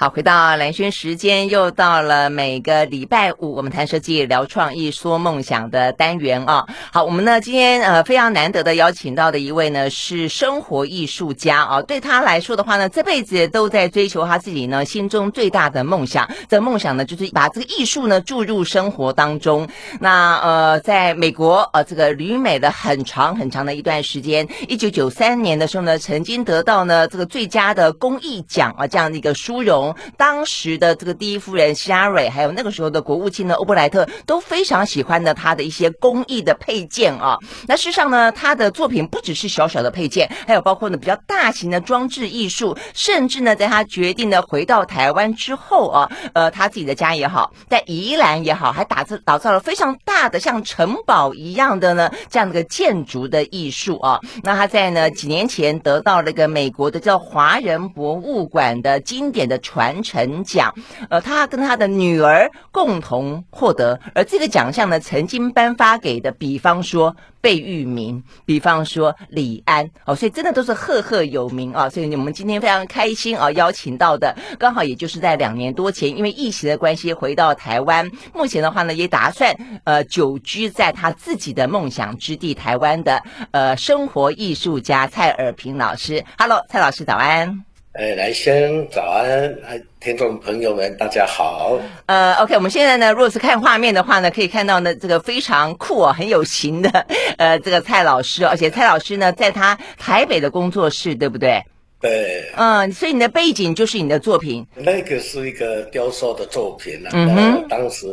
好，回到蓝轩时间，又到了每个礼拜五，我们谈设计、聊创意、说梦想的单元啊。好，我们呢今天呃非常难得的邀请到的一位呢是生活艺术家啊。对他来说的话呢，这辈子都在追求他自己呢心中最大的梦想。这梦想呢，就是把这个艺术呢注入生活当中。那呃，在美国呃这个旅美的很长很长的一段时间，一九九三年的时候呢，曾经得到呢这个最佳的公益奖啊这样的一个殊荣。当时的这个第一夫人希拉蕊，还有那个时候的国务卿呢欧布莱特都非常喜欢的他的一些工艺的配件啊。那事实上呢，他的作品不只是小小的配件，还有包括呢比较大型的装置艺术，甚至呢，在他决定呢回到台湾之后啊，呃，他自己的家也好，在宜兰也好，还打造打造了非常大的像城堡一样的呢这样的个建筑的艺术啊。那他在呢几年前得到了一个美国的叫华人博物馆的经典的传。传承奖，呃，他跟他的女儿共同获得，而这个奖项呢，曾经颁发给的，比方说贝聿铭，比方说李安，哦，所以真的都是赫赫有名啊，所以我们今天非常开心啊，邀请到的刚好也就是在两年多前，因为疫情的关系回到台湾，目前的话呢，也打算呃久居在他自己的梦想之地台湾的呃生活艺术家蔡尔平老师，Hello，蔡老师早安。哎，来生早安！听众朋友们，大家好。呃，OK，我们现在呢，如果是看画面的话呢，可以看到呢，这个非常酷哦，很有型的，呃，这个蔡老师，而且蔡老师呢，在他台北的工作室，对不对？对。嗯，所以你的背景就是你的作品。那个是一个雕塑的作品啊。嗯。当时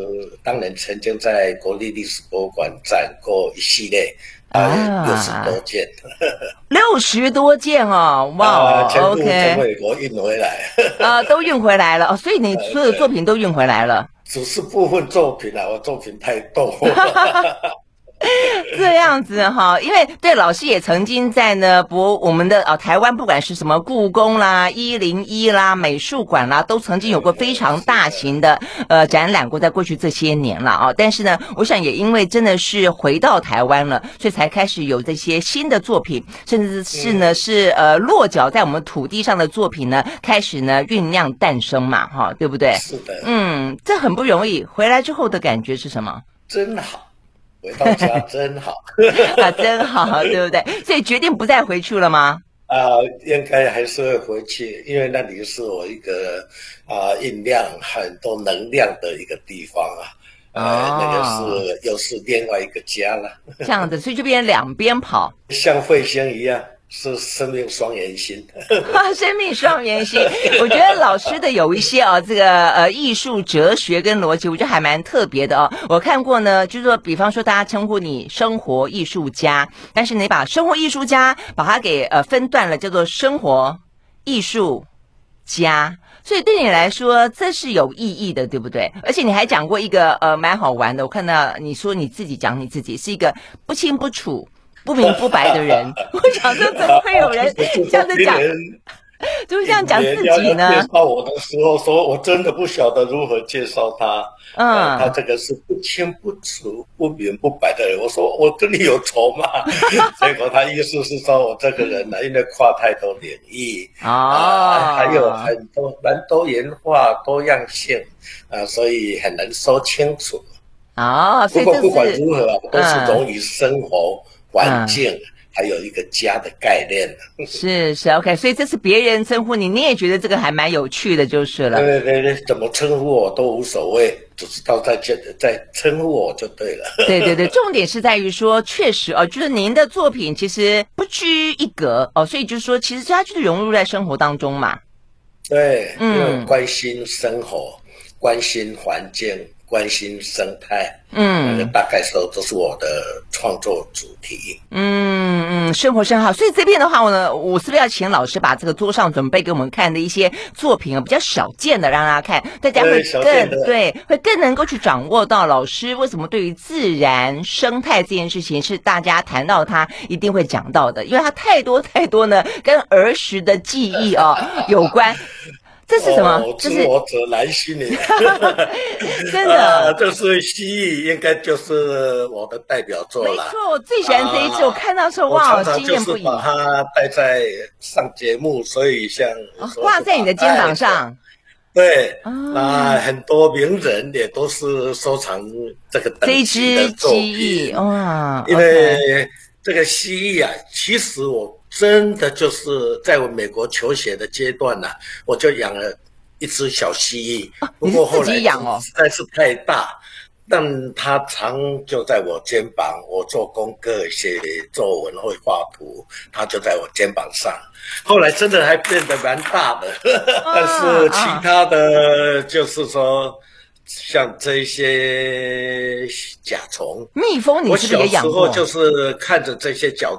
当年曾经在国立历史博物馆展过一系列。啊，六十多件，六十多件哦，哇，OK，从美国运回来，啊，都运回来了哦，所以你所有作品都运回来了，只是部分作品啊，我作品太多。了。这样子哈，因为对老师也曾经在呢博我们的啊台湾，不管是什么故宫啦、一零一啦、美术馆啦，都曾经有过非常大型的呃展览过，在过去这些年了啊。但是呢，我想也因为真的是回到台湾了，所以才开始有这些新的作品，甚至是呢是呃落脚在我们土地上的作品呢，开始呢酝酿诞生嘛，哈，对不对？是的。嗯，这很不容易。回来之后的感觉是什么？真好。回到家真好 啊，真好，对不对？所以决定不再回去了吗？啊、呃，应该还是会回去，因为那里是我一个啊酝酿很多能量的一个地方啊。啊、那个是又是另外一个家了。这样子，所以就变两边跑，像彗星一样。是生命双元心，生命双元心。我觉得老师的有一些啊，这个呃艺术哲学跟逻辑，我觉得还蛮特别的哦。我看过呢，就是说，比方说大家称呼你生活艺术家，但是你把生活艺术家把它给呃分段了，叫做生活艺术家，所以对你来说这是有意义的，对不对？而且你还讲过一个呃蛮好玩的，我看到你说你自己讲你自己是一个不清不楚。不明不白的人，我想说怎么会有人这样子讲，就是这样讲自己呢？介绍我的时候，说我真的不晓得如何介绍他。嗯，他这个是不清不楚、不明不白的人。我说我跟你有仇吗？结果他意思是说我这个人呢，因为跨太多领域啊，还有很多蛮多元化、多样性啊，所以很难说清楚。啊，不过不管如何，都是融于生活。环境、嗯、还有一个家的概念，是是 OK，所以这是别人称呼你，你也觉得这个还蛮有趣的，就是了。对对对，怎么称呼我都无所谓，只知道在这在称呼我就对了。对对对，重点是在于说，确实哦，就是您的作品其实不拘一格哦，所以就是说，其实它就是融入在生活当中嘛。对，嗯，关心生活，关心环境。关心生态，嗯，大概说都是我的创作主题。嗯嗯，生活真好。所以这边的话，我呢，我是不是要请老师把这个桌上准备给我们看的一些作品啊，比较少见的，让大家看，大家会更对，对，会更能够去掌握到老师为什么对于自然生态这件事情是大家谈到他一定会讲到的，因为他太多太多呢，跟儿时的记忆哦有关。这是什么？哦、知我者兰心你。真的，啊、就是蜥蜴，应该就是我的代表作了。没错，我最喜欢这一次，啊、我看到说哇，惊艳不已。把它带在上节目，所以像挂、哦、在你的肩膀上。对，那很多名人也都是收藏这个等级的作品。哇，因为这个蜥蜴啊，其实我真的就是在我美国求学的阶段呢，我就养了一只小蜥蜴。不过后来实在是太大。但它常就在我肩膀，我做功课、写作文会画图，它就在我肩膀上。后来真的还变得蛮大的，啊、但是其他的就是说，啊、像这些甲虫、蜜蜂，你是不是也养过？我小时候就是看着这些甲，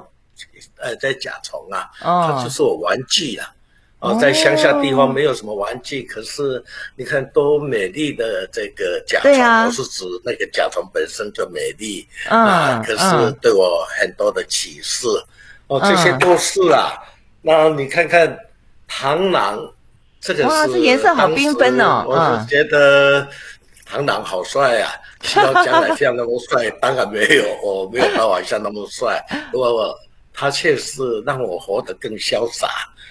呃，在甲虫啊，哦、它就是我玩具啊。哦，在乡下地方没有什么玩具，可是你看多美丽的这个甲虫，我是指那个甲虫本身就美丽啊，可是对我很多的启示。哦，这些都是啊。那你看看螳螂，这个是哇，这颜色好缤纷哦。我是觉得螳螂好帅啊，希望将来像那么帅，当然没有，我没有办法像那么帅，不过他却是让我活得更潇洒。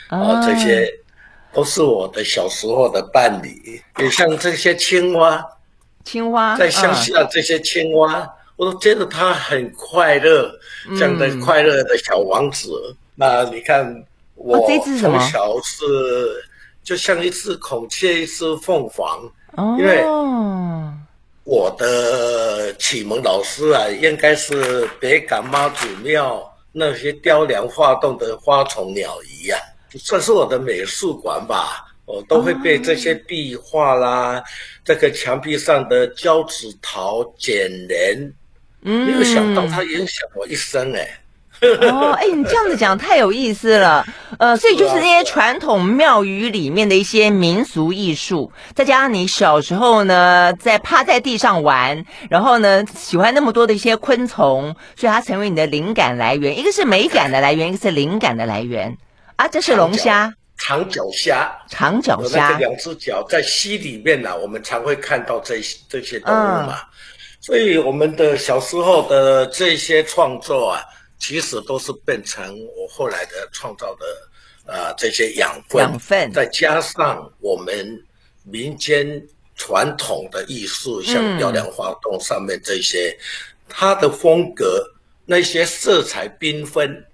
啊，这些都是我的小时候的伴侣，也像这些青蛙，青蛙在乡下这些青蛙，我都觉得他很快乐，这样的快乐的小王子。那你看，我从小是就像一只孔雀，一只凤凰，哦。因为我的启蒙老师啊，应该是北港妈祖庙那些雕梁画栋的花虫鸟鱼呀。算是我的美术馆吧，我都会被这些壁画啦，哦、这个墙壁上的胶纸陶剪黏，嗯，没有想到它影响我一生哎。哦，哎，你这样子讲太有意思了，呃，所以就是那些传统庙宇里面的一些民俗艺术，再加上你小时候呢在趴在地上玩，然后呢喜欢那么多的一些昆虫，所以它成为你的灵感来源，一个是美感的来源，一个是灵感的来源。啊，这是龙虾，长脚虾，长脚虾，那个两只脚在溪里面呢、啊，我们常会看到这些这些动物嘛。嗯、所以我们的小时候的这些创作啊，其实都是变成我后来的创造的啊、呃、这些养分，养分，再加上我们民间传统的艺术，像雕梁画栋上面这些，嗯、它的风格那些色彩缤纷，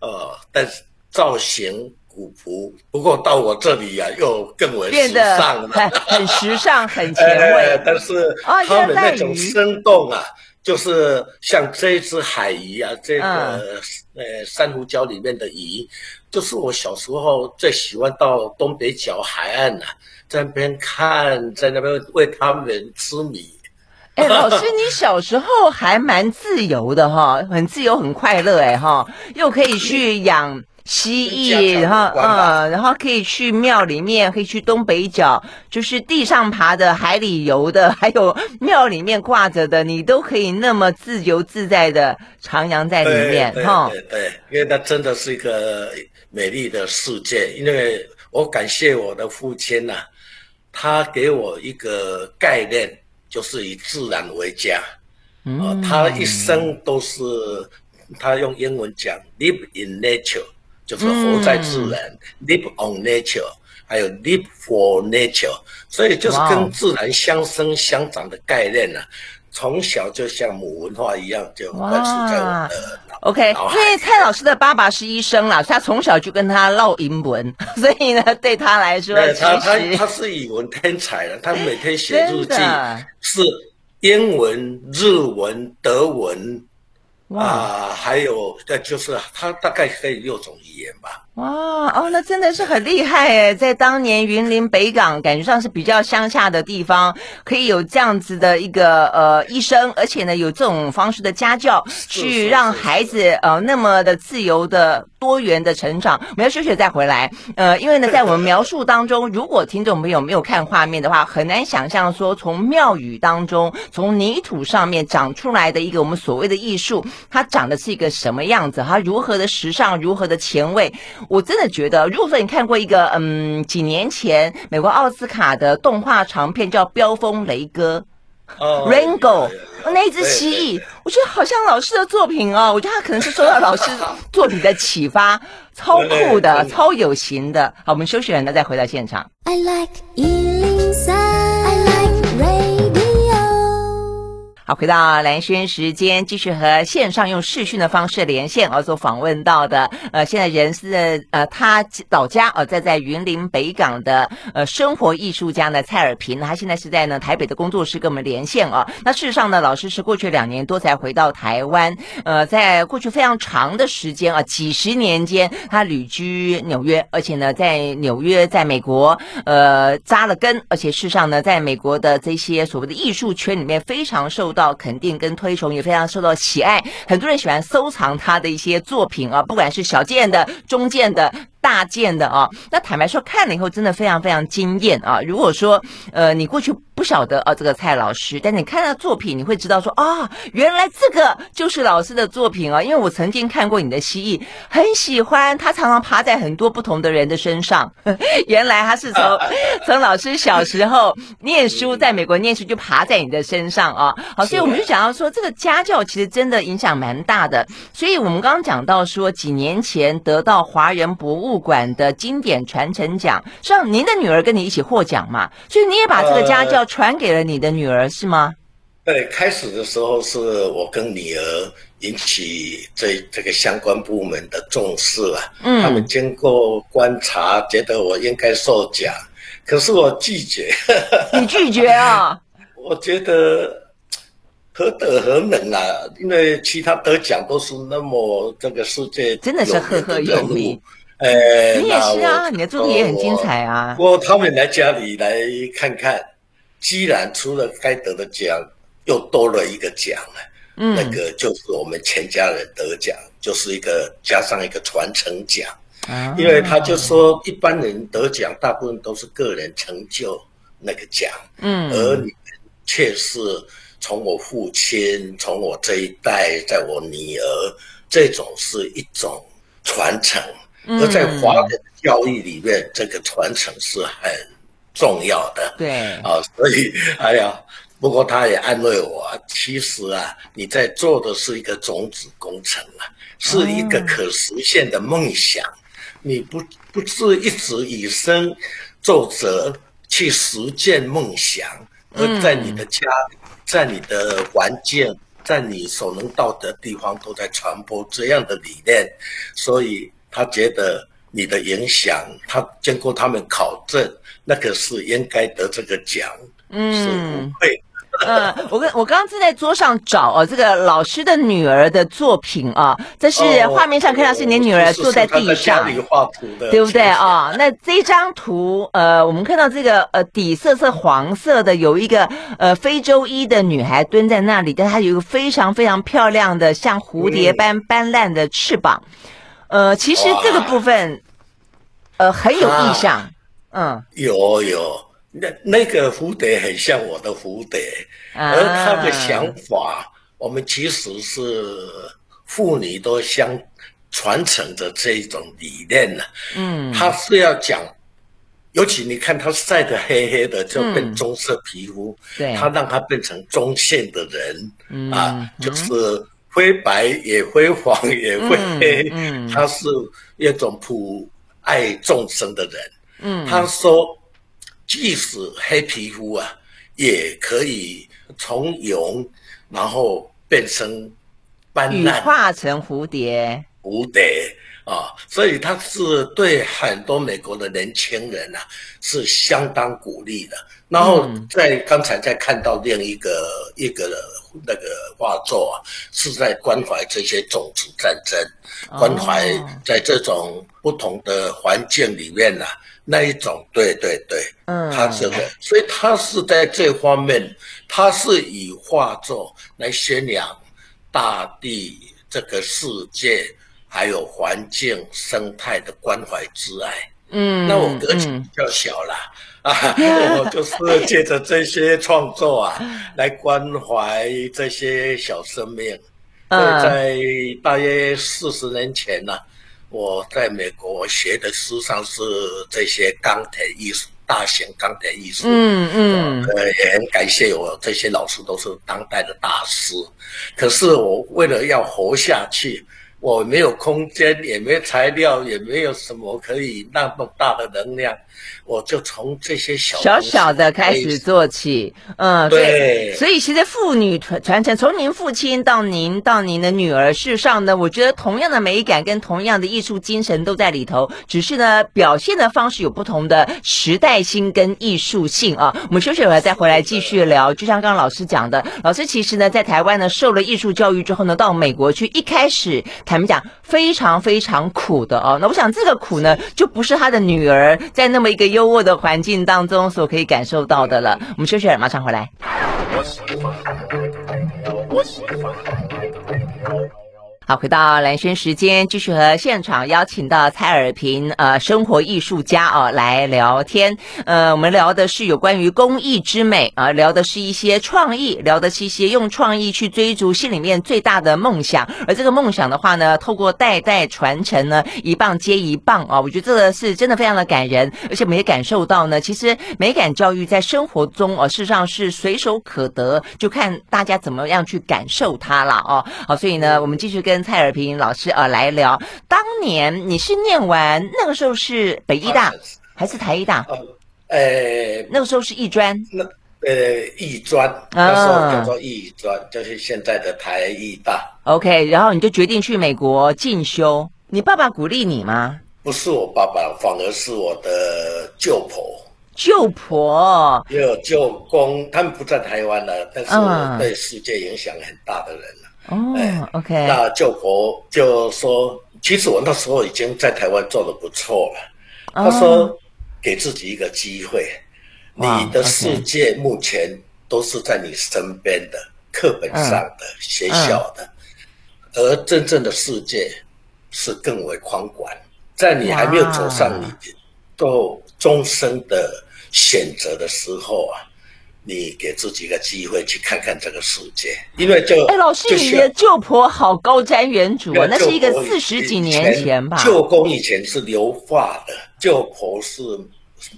呃，但是。造型古朴，不过到我这里呀、啊，又更为时尚了，很很时尚，很 前卫。但是他们那种生动啊，就是像这一只海鱼啊，这个、嗯、呃珊瑚礁里面的鱼，就是我小时候最喜欢到东北角海岸啊，在那边看，在那边喂它们吃米。哎，老师，你小时候还蛮自由的哈，很自由，很快乐哎哈，又可以去养。蜥蜴，然后嗯，然后可以去庙里面，可以去东北角，就是地上爬的、海里游的，还有庙里面挂着的，你都可以那么自由自在的徜徉在里面，哈。对，对，对，因为那真的是一个美丽的世界。因为我感谢我的父亲呐、啊，他给我一个概念，就是以自然为家。嗯、呃，他一生都是他用英文讲 “live in nature”。就是活在自然，嗯，live on nature，还有 live for nature，所以就是跟自然相生相长的概念呢，啊，从小就像母文化一样，就灌输在我的脑 OK，因为蔡老师的爸爸是医生啦，他从小就跟他唠英文，所以呢，对他来说，他他他是语文天才了，他每天写日记是英文、日文、德文。啊，还有，那就是他大概可以六种语言吧。哇哦，那真的是很厉害诶！在当年云林北港，感觉上是比较乡下的地方，可以有这样子的一个呃医生，而且呢有这种方式的家教，去让孩子呃那么的自由的多元的成长。我们要休息再回来，呃，因为呢在我们描述当中，如果听众朋友没有看画面的话，很难想象说从庙宇当中，从泥土上面长出来的一个我们所谓的艺术，它长的是一个什么样子？它如何的时尚，如何的前卫？我真的觉得，如果说你看过一个嗯几年前美国奥斯卡的动画长片叫《飙风雷哥》哦，Rango，那一只蜥蜴，我觉得好像老师的作品哦，我觉得他可能是受到老师作品的启发，超酷的，超有型的。好，我们休息完了再回到现场。I like 好，回到蓝轩时间，继续和线上用视讯的方式连线而做访问到的，呃，现在人是呃，他老家呃，在在云林北港的呃生活艺术家呢蔡尔平，他现在是在呢台北的工作室跟我们连线啊。那事实上呢，老师是过去两年多才回到台湾，呃，在过去非常长的时间啊，几十年间，他旅居纽约，而且呢，在纽约，在美国呃扎了根，而且事实上呢，在美国的这些所谓的艺术圈里面非常受。到肯定跟推崇，也非常受到喜爱，很多人喜欢收藏他的一些作品啊，不管是小件的、中件的。大件的啊，那坦白说，看了以后真的非常非常惊艳啊！如果说呃，你过去不晓得啊，这个蔡老师，但你看他作品，你会知道说啊，原来这个就是老师的作品啊！因为我曾经看过你的蜥蜴，很喜欢，他常常爬在很多不同的人的身上。原来他是从 从老师小时候念书，在美国念书就爬在你的身上啊！好，所以我们就讲到说，这个家教其实真的影响蛮大的。所以我们刚刚讲到说，几年前得到华人博物馆的经典传承奖，像您的女儿跟你一起获奖嘛，所以你也把这个家教传给了你的女儿，呃、是吗？对，开始的时候是我跟女儿引起这这个相关部门的重视啊，嗯，他们经过观察，觉得我应该受奖，可是我拒绝。你拒绝啊？我觉得。何德何能啊！因为其他得奖都是那么这个世界真的是赫赫有名。哎，你也是啊，你的作品也很精彩啊。不过他们来家里来看看，既然除了该得的奖，又多了一个奖啊。嗯，那个就是我们全家人得奖，就是一个加上一个传承奖。啊，因为他就说一般人得奖，大部分都是个人成就那个奖。嗯，而你却是。从我父亲，从我这一代，在我女儿，这种是一种传承。而在华人教育里面，这个传承是很重要的。对啊，所以哎呀，不过他也安慰我，其实啊，你在做的是一个种子工程啊，是一个可实现的梦想。你不不是一直以身作则去实践梦想，而在你的家里。在你的环境，在你所能到的地方，都在传播这样的理念，所以他觉得你的影响，他经过他们考证，那个是应该得这个奖，嗯，是不会。嗯，我跟我刚刚正在桌上找哦，这个老师的女儿的作品啊，这是画面上看到是你女儿坐在地上，画图的，对不对啊？那这张图，呃，我们看到这个呃底色是黄色的，有一个呃非洲裔的女孩蹲在那里，但她有一个非常非常漂亮的像蝴蝶般斑斓的翅膀。呃，其实这个部分，呃，很有意象。嗯，有有。那那个蝴蝶很像我的蝴蝶，而他的想法，我们其实是妇女都相传承的这种理念呢。嗯，他是要讲，尤其你看他晒得黑黑的，就变棕色皮肤，对，他让他变成中性的人，啊，就是灰白也灰黄也灰黑，他是一种普爱众生的人。嗯，他说。即使黑皮肤啊，也可以从蛹，然后变成斑化成蝴蝶。蝴蝶啊，所以他是对很多美国的年轻人啊，是相当鼓励的。然后在刚才在看到另一个一个那个画作啊，是在关怀这些种族战争，关怀在这种不同的环境里面啊。那一种，对对对，嗯，他这个，所以他是在这方面，他是以画作来宣扬大地这个世界还有环境生态的关怀之爱。嗯，那我格局比较小啦，嗯、啊，我就是借着这些创作啊，来关怀这些小生命。嗯，在大约四十年前呢、啊。我在美国学的实际上是这些钢铁艺术，大型钢铁艺术。嗯嗯，呃，也很感谢我这些老师都是当代的大师。可是我为了要活下去，我没有空间，也没材料，也没有什么可以那么大的能量。我就从这些小小小的开始做起，嗯，对，所以其实妇女传传承，从您父亲到您到您的女儿，事实上呢，我觉得同样的美感跟同样的艺术精神都在里头，只是呢表现的方式有不同的时代性跟艺术性啊。我们休息会儿再回来继续聊。就像刚刚老师讲的，老师其实呢在台湾呢受了艺术教育之后呢，到美国去，一开始坦白讲非常非常苦的啊。那我想这个苦呢，就不是他的女儿在那么一个。优渥的环境当中所可以感受到的了。我们休息，马上回来。好，回到蓝轩时间，继续和现场邀请到蔡尔平，呃，生活艺术家哦，来聊天。呃，我们聊的是有关于工艺之美啊，聊的是一些创意，聊的是一些用创意去追逐心里面最大的梦想。而这个梦想的话呢，透过代代传承呢，一棒接一棒啊，我觉得这个是真的非常的感人，而且我们也感受到呢，其实美感教育在生活中哦，事实上是随手可得，就看大家怎么样去感受它了哦。好，所以呢，我们继续跟。跟蔡尔平老师呃来聊，当年你是念完那个时候是北医大还是台医大？呃，那个时候是艺专，那呃艺专，那时候叫做艺专，就是现在的台艺大。OK，然后你就决定去美国进修，你爸爸鼓励你吗？不是我爸爸，反而是我的舅婆。舅婆，也有舅公，他们不在台湾了，但是对世界影响很大的人。哦，OK，那舅婆就说，其实我那时候已经在台湾做的不错了。他说，给自己一个机会，你的世界目前都是在你身边的课本上的学校的，而真正的世界是更为宽广，在你还没有走上你做终身的选择的时候啊。你给自己一个机会去看看这个世界，因为就哎，老师，你的舅婆好高瞻远瞩啊！那是一个四十几年前吧？舅公以前是留法的，舅婆是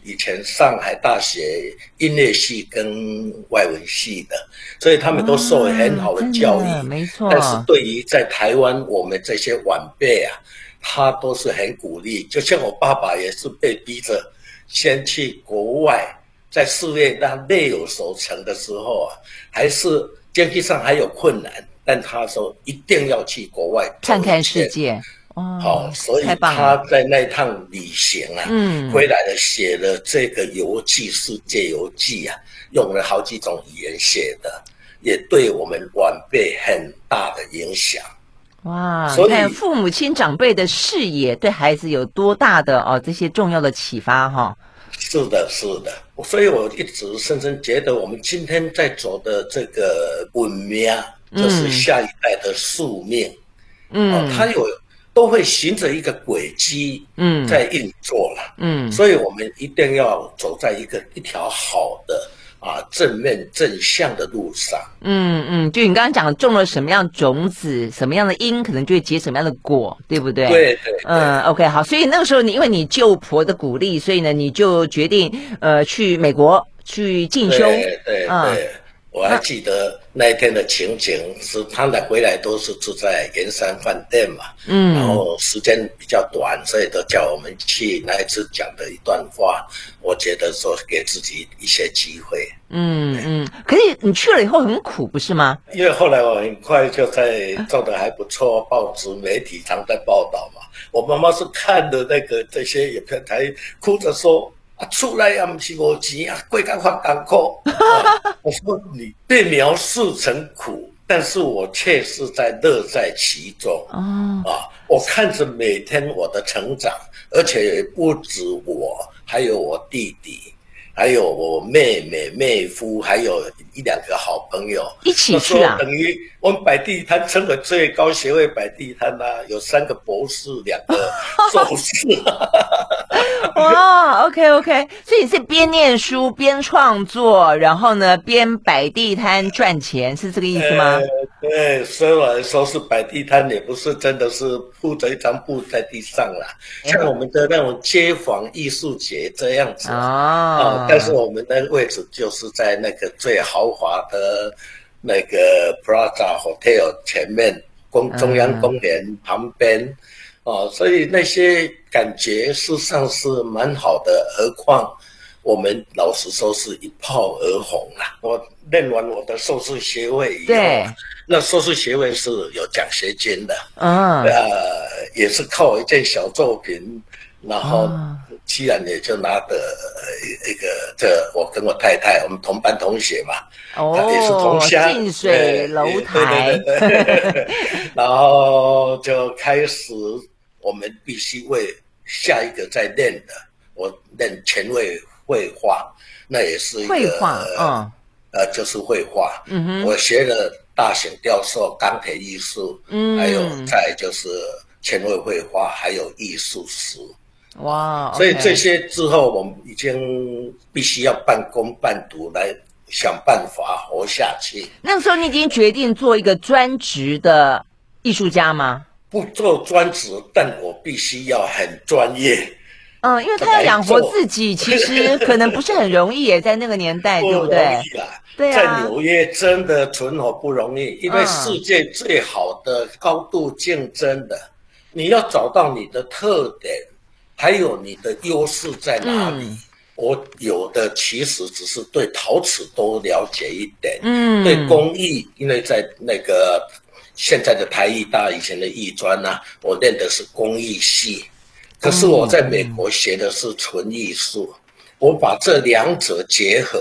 以前上海大学音乐系跟外文系的，所以他们都受了很好的教育，啊、没错。但是对于在台湾我们这些晚辈啊，他都是很鼓励。就像我爸爸也是被逼着先去国外。在事业他略有所成的时候啊，还是经济上还有困难，但他说一定要去国外看看世界。好、哦，所以他在那趟旅行啊，嗯，回来了写了这个游记《世界游记》啊，用了好几种语言写的，也对我们晚辈很大的影响。哇，所以看父母亲长辈的视野对孩子有多大的哦这些重要的启发哈。是的，是的，所以我一直深深觉得，我们今天在走的这个文明，就是下一代的宿命。嗯，哦、它有都会循着一个轨迹，嗯，在运作了。嗯，所以我们一定要走在一个一条好的。啊，正面正向的路上，嗯嗯，就你刚刚讲种了什么样种子，什么样的因，可能就会结什么样的果，对不对？对对，对，嗯，OK，好，所以那个时候你因为你舅婆的鼓励，所以呢，你就决定呃去美国去进修，对对，嗯。对我还记得那一天的情景，是他们回来都是住在圆山饭店嘛，嗯，然后时间比较短，所以都叫我们去那一次讲的一段话，我觉得说给自己一些机会，嗯嗯。可是你去了以后很苦，不是吗？因为后来我很快就在做的还不错，报纸媒体常在报道嘛。我妈妈是看的那个这些影片，才哭着说。啊，出来也不是无钱啊，过甲发艰苦。我说你被描述成苦，但是我却是在乐在其中。哦，啊，我看着每天我的成长，而且也不止我，还有我弟弟，还有我妹妹、妹夫，还有一两个好朋友一起去啊。等于我们摆地摊成了最高学位摆地摊呐、啊，有三个博士，两个 硕士。哇，OK OK，所以你是边念书边创作，然后呢边摆地摊赚钱，是这个意思吗？呃、对，虽然说是摆地摊，也不是真的是铺着一张布在地上啦，像我们的那种街坊艺术节这样子啊、哦。但是我们的位置就是在那个最豪华的那个 Plaza Hotel 前面。公中央公园旁边，哦，所以那些感觉事实上是蛮好的。何况我们老实说是一炮而红啊！我念完我的硕士学位以后，对那硕士学位是有奖学金的，嗯，呃，也是靠一件小作品，然后。嗯居然也就拿的一个，这我跟我太太，我们同班同学嘛，哦，也是同乡，近水楼台，对对对对然后就开始我们必须为下一个在练的，我练前卫绘画，那也是一个绘画，嗯，呃，就是绘画，嗯哼，我学了大型雕塑、钢铁艺术，嗯，还有再就是前卫绘画，还有艺术史。哇！所以这些之后，我们已经必须要半工半读来想办法活下去。那个时候，你已经决定做一个专职的艺术家吗？不做专职，但我必须要很专业。嗯，因为他要养活自己，其实可能不是很容易耶，在那个年代，对不对？对啊，在纽约真的存活不容易，因为世界最好的、高度竞争的，你要找到你的特点。还有你的优势在哪里？嗯、我有的其实只是对陶瓷多了解一点，嗯，对工艺，因为在那个现在的台艺大以前的艺专呐，我练的是工艺系，可是我在美国学的是纯艺术，嗯、我把这两者结合，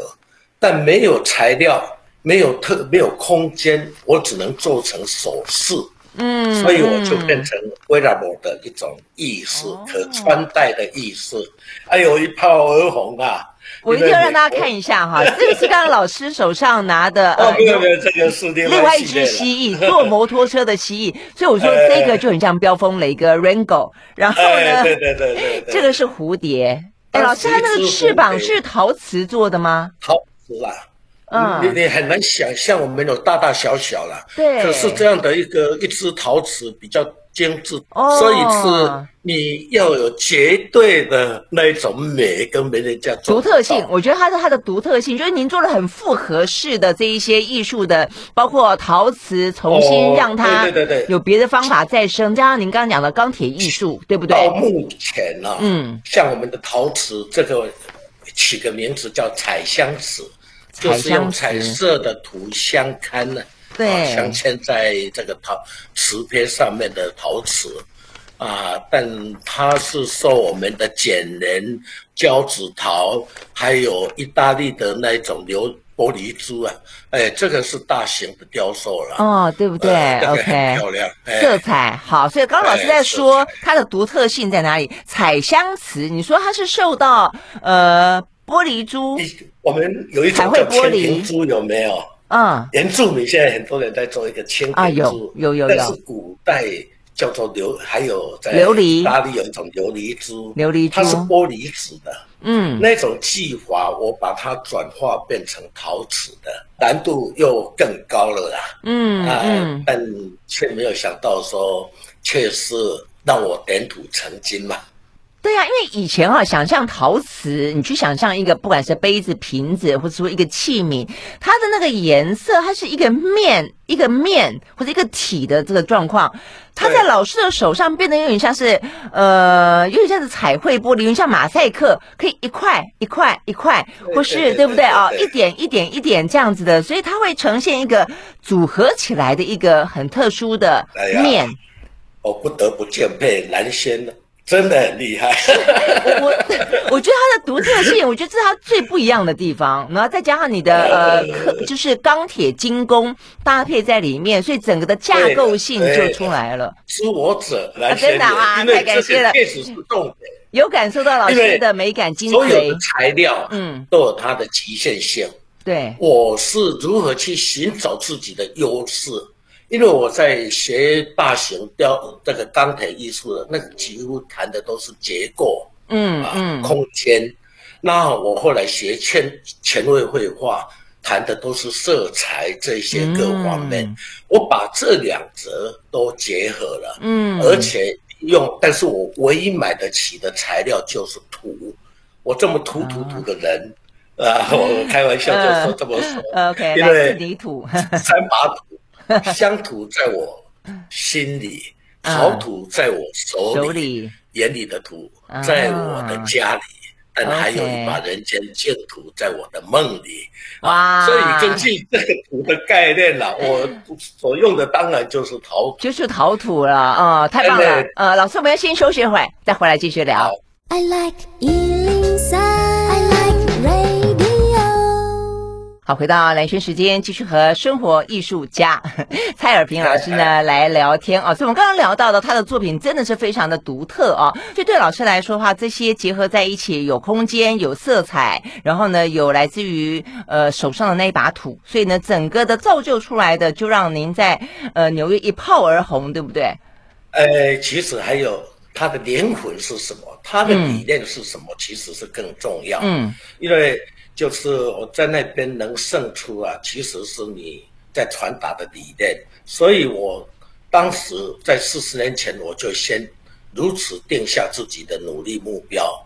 但没有材料，没有特，没有空间，我只能做成首饰。嗯，所以我就变成 wearable 的一种艺术，哦、可穿戴的艺术，哎呦，一炮而红啊！我一定要让大家看一下哈，这个是刚刚老师手上拿的，哦，没有没有，这个是另外，一只蜥蜴，坐摩托车的蜥蜴，所以我说这个就很像飙风雷哥 Rango，然后呢，对对对对，这个是蝴蝶，哎，老师，它那个翅膀是陶瓷做的吗？陶瓷啊。嗯，你你很难想象，我们有大大小小了，对，可是这样的一个一只陶瓷比较精致，哦，所以是你要有绝对的那一种美跟别人家独特性。我觉得它是它的独特性，就是您做了很复合式的这一些艺术的，包括陶瓷重新让它对对对有别的方法再生，加上您刚刚讲的钢铁艺术，对不对？到目前呢，嗯，像我们的陶瓷这个起个名字叫彩香瓷。就是用彩色的土镶嵌呢，对，镶嵌在这个陶瓷片上面的陶瓷，啊，但它是受我们的剪黏交趾陶，还有意大利的那种流玻璃珠啊，哎，这个是大型的雕塑了，哦，对不对、呃、？OK，漂亮，哎、色彩好，所以刚刚老师在说它的独特性在哪里？彩香瓷，你说它是受到呃。玻璃珠，我们有一种叫千坪珠，有没有？嗯，原住民现在很多人在做一个千坪珠，有有有有。但是古代叫做琉，还有在琉璃。大利有一种琉璃珠，琉璃珠。它是玻璃质的，嗯，那种技法我把它转化变成陶瓷的，难度又更高了啦，嗯嗯，但却没有想到说，却是让我点土成金嘛。对呀、啊，因为以前哈、啊，想象陶瓷，你去想象一个，不管是杯子、瓶子，或者说一个器皿，它的那个颜色，它是一个面、一个面或者一个体的这个状况，它在老师的手上变得有点像是，呃，有点像是彩绘玻璃，有点像马赛克，可以一块一块一块，或是对不对啊？一点一点一点这样子的，所以它会呈现一个组合起来的一个很特殊的面。哎、我不得不敬佩蓝仙了。真的很厉害，我 我觉得它的独特性，我觉得这是它最不一样的地方。然后再加上你的 呃，就是钢铁精工搭配在里面，所以整个的架构性就出来了。是我者来真的啊，太感谢了。确实是重点，有感受到老师的美感精髓。所有的材料，嗯，都有它的极限性。对，我是如何去寻找自己的优势？因为我在学大型雕这个钢铁艺术的，那个几乎谈的都是结构，嗯嗯，空间。那我后来学前前卫绘画，谈的都是色彩这些各方面。嗯、我把这两者都结合了，嗯，而且用，但是我唯一买得起的材料就是土。我这么土土土的人，啊，啊，我开玩笑就说这么说，呃、OK，因为泥土，三把土。乡土在我心里，陶土在我手里，手里眼里的土在我的家里。但还有一把人间净土在我的梦里，哇！所以根据这个土的概念了，我所用的当然就是陶土，就是陶土了啊、哦！太棒了，呃，老师，我们要先休息一会儿，再回来继续聊。I like 好，回到蓝轩时间，继续和生活艺术家 蔡尔平老师呢 来聊天啊。所以，我们刚刚聊到的他的作品真的是非常的独特啊。所以，对老师来说的话，这些结合在一起，有空间，有色彩，然后呢，有来自于呃手上的那一把土，所以呢，整个的造就出来的，就让您在呃纽约一炮而红，对不对？呃，其实还有他的灵魂是什么，他的理念是什么，嗯、其实是更重要。嗯，因为。就是我在那边能胜出啊，其实是你在传达的理念。所以我当时在四十年前，我就先如此定下自己的努力目标，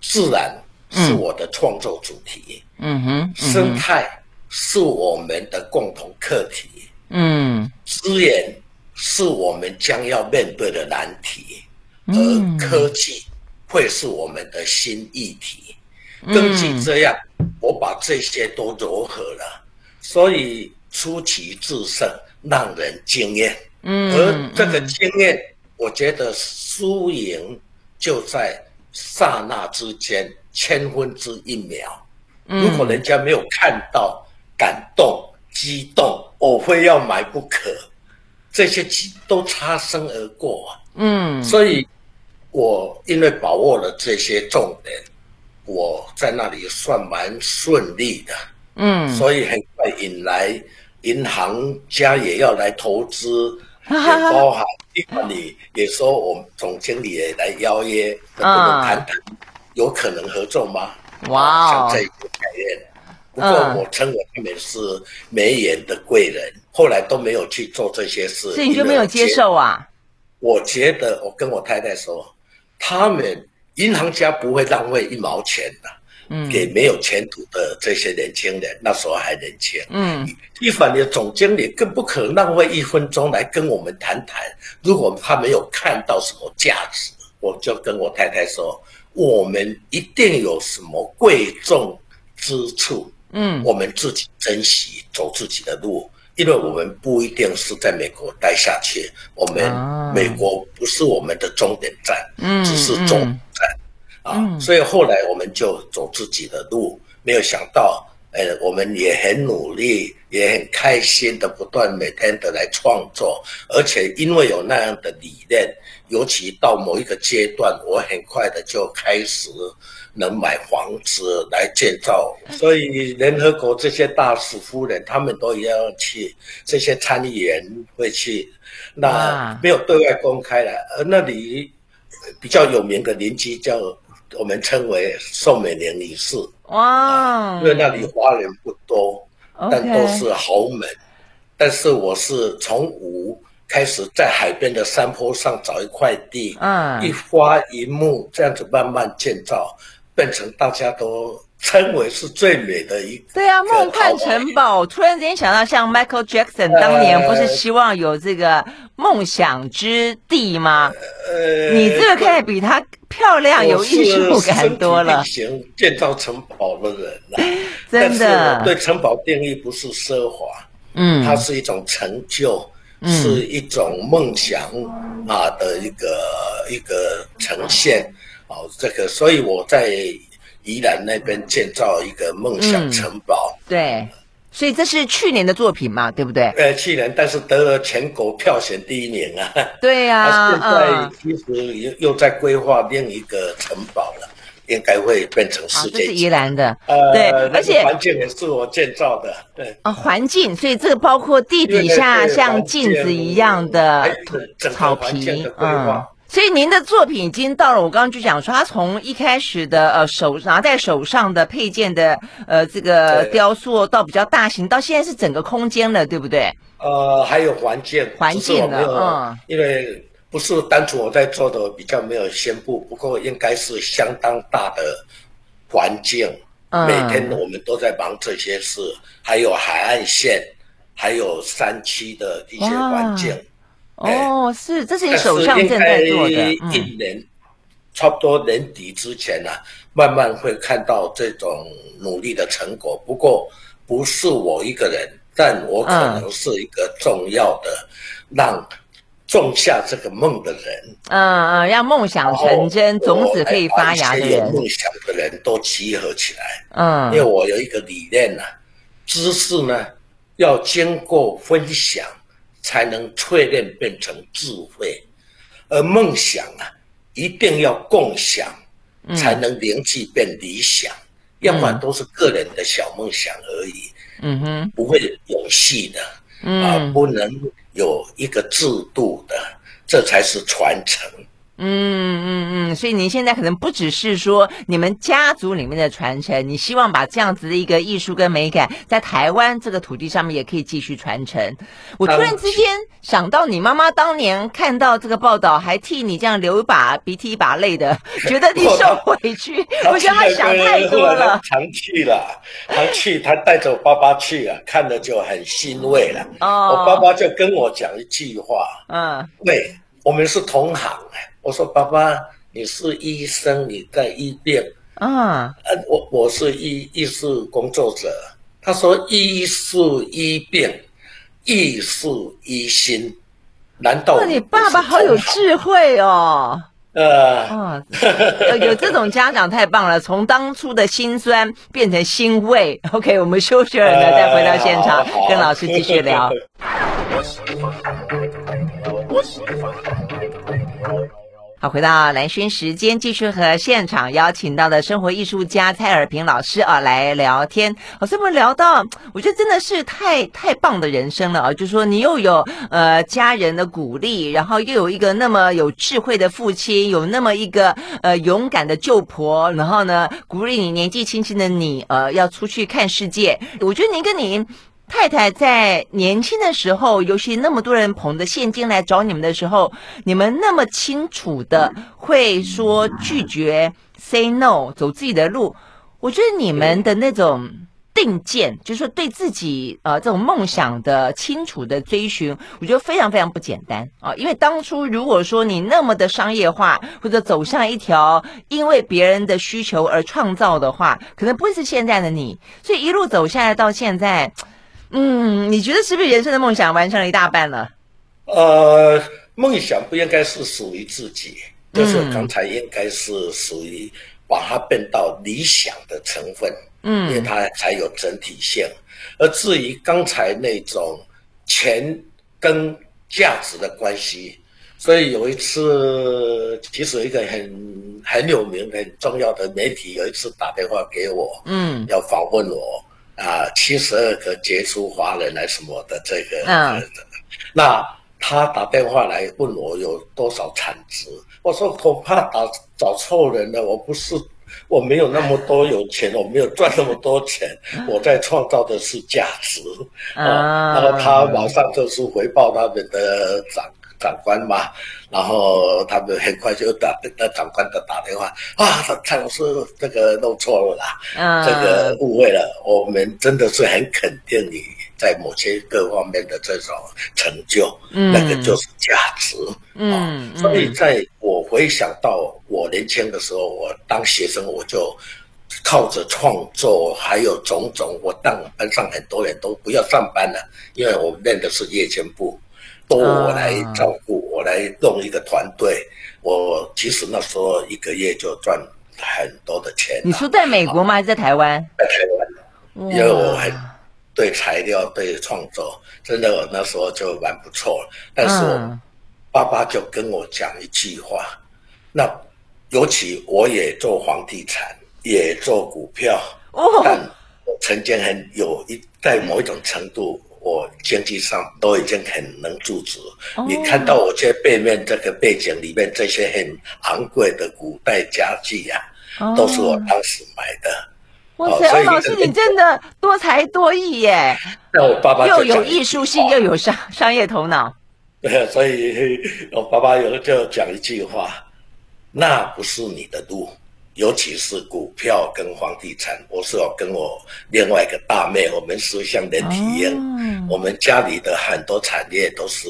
自然是我的创作主题。嗯哼，生态是我们的共同课题。嗯，资源是我们将要面对的难题，而科技会是我们的新议题。根据这样。我把这些都糅合了，所以出奇制胜，让人惊艳。嗯，而这个经验，我觉得输赢就在刹那之间，千分之一秒。如果人家没有看到感动、激动，我非要买不可，这些都擦身而过。嗯，所以我因为把握了这些重点。我在那里算蛮顺利的，嗯，所以很快引来银行家也要来投资，也包含蒂凡尼也说我们总经理也来邀约，能不能谈谈有可能合作吗？哇，像这一个概念。不过我称为他们是没眼的贵人，后来都没有去做这些事，所以你就没有接受啊？我觉得我跟我太太说，他们。银行家不会浪费一毛钱的，嗯，给没有前途的这些年轻人，那时候还年轻，嗯，一凡尼的总经理更不可能浪费一分钟来跟我们谈谈。如果他没有看到什么价值，我就跟我太太说，我们一定有什么贵重之处，嗯，我们自己珍惜，走自己的路。因为我们不一定是在美国待下去，我们美国不是我们的终点站，嗯，只是终点站，啊，所以后来我们就走自己的路，没有想到，呃，我们也很努力，也很开心的不断每天的来创作，而且因为有那样的理念，尤其到某一个阶段，我很快的就开始。能买房子来建造，所以联合国这些大使夫人他们都一样去，这些参议员会去，那没有对外公开了。而那里比较有名的邻居叫我们称为宋美龄女士，哇，因为那里花园不多，但都是豪门。但是我是从无开始，在海边的山坡上找一块地，嗯，一花一木这样子慢慢建造。变成大家都称为是最美的一个。对啊，梦幻城堡。突然间想到，像 Michael Jackson 当年不是希望有这个梦想之地吗？呃，你这个可以比他漂亮，有艺术感多了。行，建造城堡的人 呐，真的。对城堡定义不是奢华，嗯，它是一种成就，是一种梦想啊的一个一个呈现。哦，这个，所以我在宜兰那边建造一个梦想城堡。嗯、对，所以这是去年的作品嘛，对不对？呃，去年，但是得了全国票选第一名啊。对呀、啊，现在其实又又在规划另一个城堡了，应该会变成世界级。这是宜兰的，呃，对，而且环境也是我建造的。对啊，环境，所以这个包括地底下像镜子一样的草皮，嗯。所以您的作品已经到了，我刚刚就讲说，他从一开始的呃手拿在手上的配件的呃这个雕塑，到比较大型，到现在是整个空间了，对不对？呃，还有环境，环境的，嗯，因为不是单纯我在做的，比较没有宣布，不过应该是相当大的环境，嗯，每天我们都在忙这些事，还有海岸线，还有山区的一些环境。哦，是，这是你手上正在做的。一年、嗯、差不多年底之前呢、啊，慢慢会看到这种努力的成果。不过不是我一个人，但我可能是一个重要的，让种下这个梦的人。嗯嗯，让梦想成真，种子可以发芽的人。有梦想的人都集合起来。嗯，因为我有一个理念呢、啊，知识呢要经过分享。才能淬炼变成智慧，而梦想啊，一定要共享，才能凝聚变理想。嗯、要不然都是个人的小梦想而已。嗯哼，不会有戏的。嗯，啊，不能有一个制度的，这才是传承。嗯嗯嗯，所以您现在可能不只是说你们家族里面的传承，你希望把这样子的一个艺术跟美感，在台湾这个土地上面也可以继续传承。我突然之间想到，你妈妈当年看到这个报道，还替你这样流一把鼻涕一把泪的，觉得你受委屈。我觉得她想太多了。常去了，常去，他带着我爸爸去了，看了就很欣慰了。哦，我爸爸就跟我讲一句话，嗯，对，我们是同行。我说：“爸爸，你是医生，你在医病啊？呃，我我是医艺术工作者。他说：医术医病，艺术医心。难道？那你爸爸好有智慧哦！呃，哦，有这种家长太棒了，从当初的辛酸变成欣慰。OK，我们休息了呢，再回到现场，跟老师继续聊。”好，回到蓝轩时间，继续和现场邀请到的生活艺术家蔡尔平老师啊来聊天。好，这么聊到，我觉得真的是太太棒的人生了啊！就是说，你又有呃家人的鼓励，然后又有一个那么有智慧的父亲，有那么一个呃勇敢的舅婆，然后呢鼓励你年纪轻轻的你呃要出去看世界。我觉得您跟您。太太在年轻的时候，尤其那么多人捧着现金来找你们的时候，你们那么清楚的会说拒绝，say no，走自己的路。我觉得你们的那种定见，就是说对自己呃这种梦想的清楚的追寻，我觉得非常非常不简单啊。因为当初如果说你那么的商业化，或者走向一条因为别人的需求而创造的话，可能不会是现在的你。所以一路走下来到现在。嗯，你觉得是不是人生的梦想完成了一大半了？呃，梦想不应该是属于自己，就是刚才应该是属于把它变到理想的成分，嗯，因为它才有整体性。而至于刚才那种钱跟价值的关系，所以有一次，其实一个很很有名、很重要的媒体有一次打电话给我，嗯，要访问我。啊，七十二个杰出华人来什么的这个，嗯，那他打电话来问我有多少产值，我说恐怕打找错人了，我不是，我没有那么多有钱，我没有赚那么多钱，我在创造的是价值，啊，然后他马上就是回报他们的长长官嘛。然后他们很快就打那长官的打电话啊，蔡老师这个弄错了啦，嗯，这个误会了。我们真的是很肯定你在某些各方面的这种成就，嗯，那个就是价值，嗯，啊，所以在我回想到我年轻的时候，我当学生我就靠着创作还有种种，我当班上很多人都不要上班了，因为我们练的是夜间部。都我来照顾，我来弄一个团队。我其实那时候一个月就赚很多的钱。你说在美国吗？还是在台湾？在台湾，因为我很对材料、对创作，真的我那时候就蛮不错。但是我爸爸就跟我讲一句话，那尤其我也做房地产，也做股票，但我曾经很有一在某一种程度。我经济上都已经很能自主。Oh. 你看到我这背面这个背景里面这些很昂贵的古代家具呀、啊，oh. 都是我当时买的。哇塞，欧老师，你真的多才多艺耶！那我爸爸又有艺术性，又有商商业头脑。对，所以我爸爸有就讲一句话：那不是你的路。尤其是股票跟房地产，我是要跟我另外一个大妹，我们是相连体婴，我们家里的很多产业都是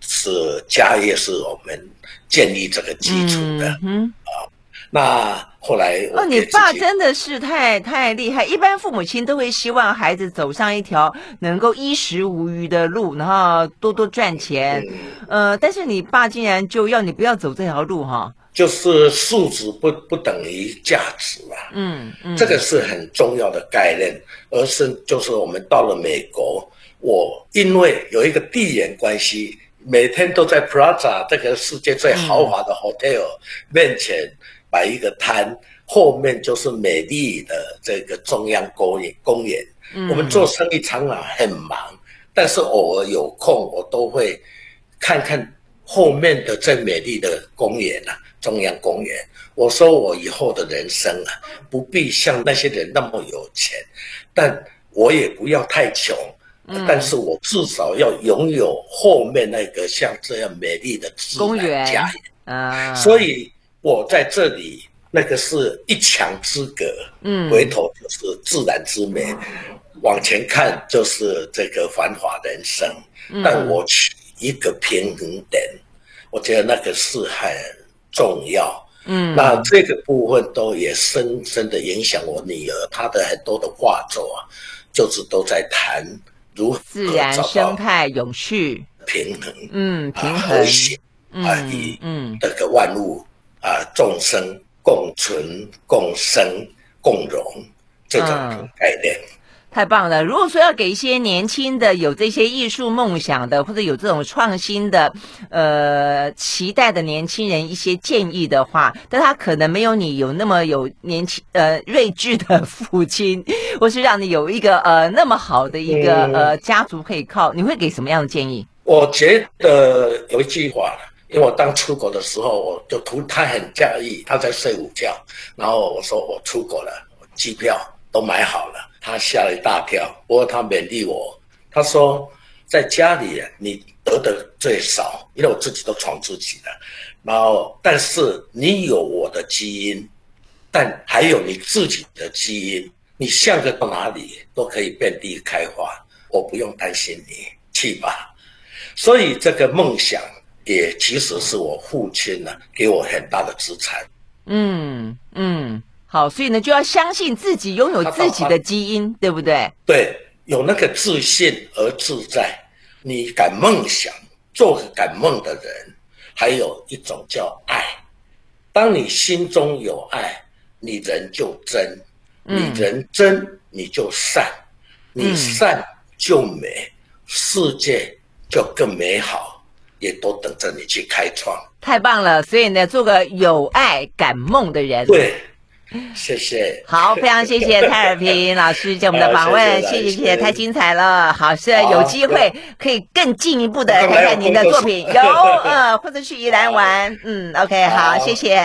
是家业是我们建立这个基础的。嗯啊，那后来哦，你爸真的是太太厉害。一般父母亲都会希望孩子走上一条能够衣食无余的路，然后多多赚钱。嗯、呃，但是你爸竟然就要你不要走这条路哈。就是数值不不等于价值嘛，嗯，嗯，这个是很重要的概念，而是就是我们到了美国，我因为有一个地缘关系，每天都在 Plaza 这个世界最豪华的 hotel 面前摆一个摊，后面就是美丽的这个中央公园公园，我们做生意常常很忙，但是偶尔有空，我都会看看后面的最美丽的公园啊。中央公园，我说我以后的人生啊，不必像那些人那么有钱，但我也不要太穷，嗯、但是我至少要拥有后面那个像这样美丽的自然家园。啊。所以我在这里那个是一墙之隔，嗯，回头就是自然之美，嗯、往前看就是这个繁华人生，嗯、但我取一个平衡点，我觉得那个是很。重要，嗯，那这个部分都也深深的影响我女儿，她的很多的画作啊，就是都在谈如何自然生态永续。平衡，嗯，平衡。和谐啊，与嗯。这个万物啊众生共存共生共荣这种概念。嗯太棒了！如果说要给一些年轻的有这些艺术梦想的，或者有这种创新的，呃，期待的年轻人一些建议的话，但他可能没有你有那么有年轻呃睿智的父亲，或是让你有一个呃那么好的一个呃家族可以靠，你会给什么样的建议？我觉得有一句话，因为我当出国的时候，我就图他很在意，他在睡午觉，然后我说我出国了，机票都买好了。他吓了一大跳，不过他勉励我，他说：“在家里你得的最少，因为我自己都闯自己的。然后，但是你有我的基因，但还有你自己的基因，你向着到哪里都可以遍地开花。我不用担心你，去吧。所以这个梦想也其实是我父亲呢给我很大的资产。嗯嗯。”好，所以呢，就要相信自己拥有自己的基因，对不对？对，有那个自信而自在。你敢梦想，做个敢梦的人，还有一种叫爱。当你心中有爱，你人就真，你人真，你就善，嗯、你善就美，世界就更美好，也都等着你去开创。太棒了！所以呢，做个有爱敢梦的人。对。谢谢，好，非常谢谢蔡尔平老师对我们的访问，谢谢谢谢，太精彩了。好，是有机会可以更进一步的 看看您的作品，有呃，或者去宜兰玩，嗯，OK，好，谢谢。